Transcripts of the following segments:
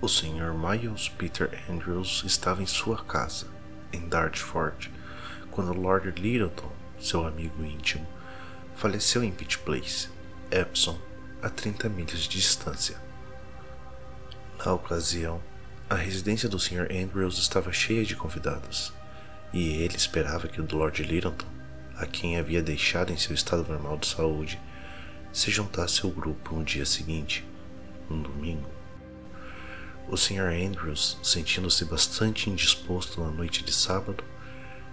O Sr. Miles Peter Andrews estava em sua casa, em Dartford, quando Lord Littleton, seu amigo íntimo, faleceu em Pitt Place, Epsom, a 30 milhas de distância. Na ocasião, a residência do Sr. Andrews estava cheia de convidados, e ele esperava que o Lord Littleton, a quem havia deixado em seu estado normal de saúde, se juntasse ao grupo no dia seguinte, um domingo. O Sr. Andrews, sentindo-se bastante indisposto na noite de sábado,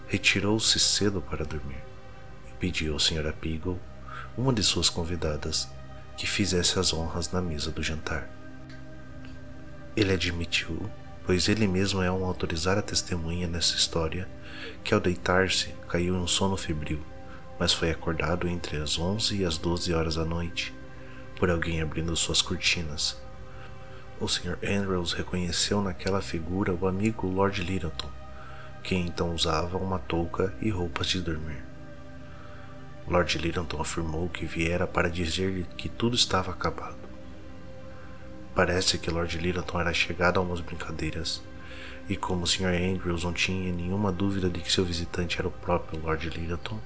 retirou-se cedo para dormir e pediu ao Sr. Apigal, uma de suas convidadas, que fizesse as honras na mesa do jantar. Ele admitiu, pois ele mesmo é uma autorizada testemunha nessa história, que ao deitar-se caiu em um sono febril mas foi acordado entre as 11 e as 12 horas da noite por alguém abrindo suas cortinas. O Sr. Andrews reconheceu naquela figura o amigo Lord Littleton, que então usava uma touca e roupas de dormir. Lord Littleton afirmou que viera para dizer-lhe que tudo estava acabado. Parece que Lord Littleton era chegado a umas brincadeiras, e como o Sr. Andrews não tinha nenhuma dúvida de que seu visitante era o próprio Lord Littleton,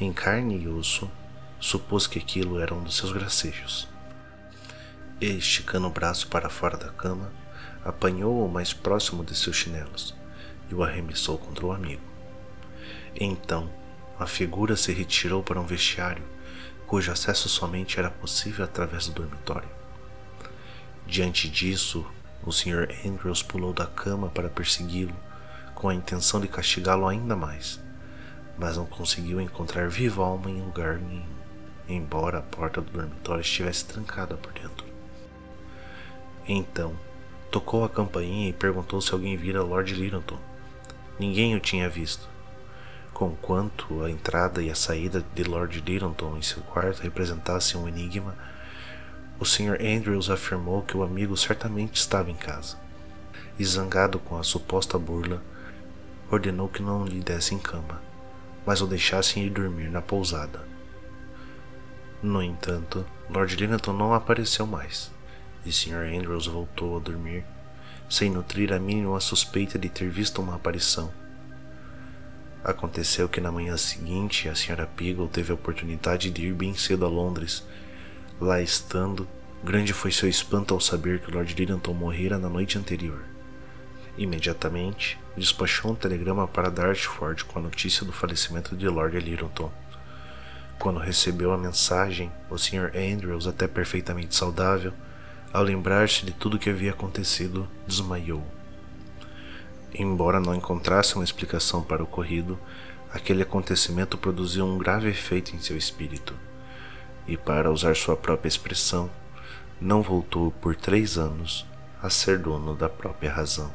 em carne e osso, supôs que aquilo era um dos seus gracejos. E, esticando o braço para fora da cama, apanhou o mais próximo de seus chinelos e o arremessou contra o amigo. Então, a figura se retirou para um vestiário cujo acesso somente era possível através do dormitório. Diante disso, o Sr. Andrews pulou da cama para persegui-lo, com a intenção de castigá-lo ainda mais mas não conseguiu encontrar viva alma em lugar nenhum, embora a porta do dormitório estivesse trancada por dentro. Então, tocou a campainha e perguntou se alguém vira Lord Littleton. Ninguém o tinha visto. Conquanto a entrada e a saída de Lord Littleton em seu quarto representassem um enigma, o Sr. Andrews afirmou que o amigo certamente estava em casa. E zangado com a suposta burla, ordenou que não lhe dessem cama mas o deixassem ir dormir na pousada. No entanto, Lord Littleton não apareceu mais, e Sr. Andrews voltou a dormir, sem nutrir a mínima suspeita de ter visto uma aparição. Aconteceu que na manhã seguinte a Sra. Piggle teve a oportunidade de ir bem cedo a Londres. Lá estando, grande foi seu espanto ao saber que Lord Littleton morrera na noite anterior. Imediatamente, despachou um telegrama para Dartford com a notícia do falecimento de Lord Littleton. Quando recebeu a mensagem, o Sr. Andrews, até perfeitamente saudável, ao lembrar-se de tudo o que havia acontecido, desmaiou. Embora não encontrasse uma explicação para o ocorrido, aquele acontecimento produziu um grave efeito em seu espírito. E, para usar sua própria expressão, não voltou por três anos a ser dono da própria razão.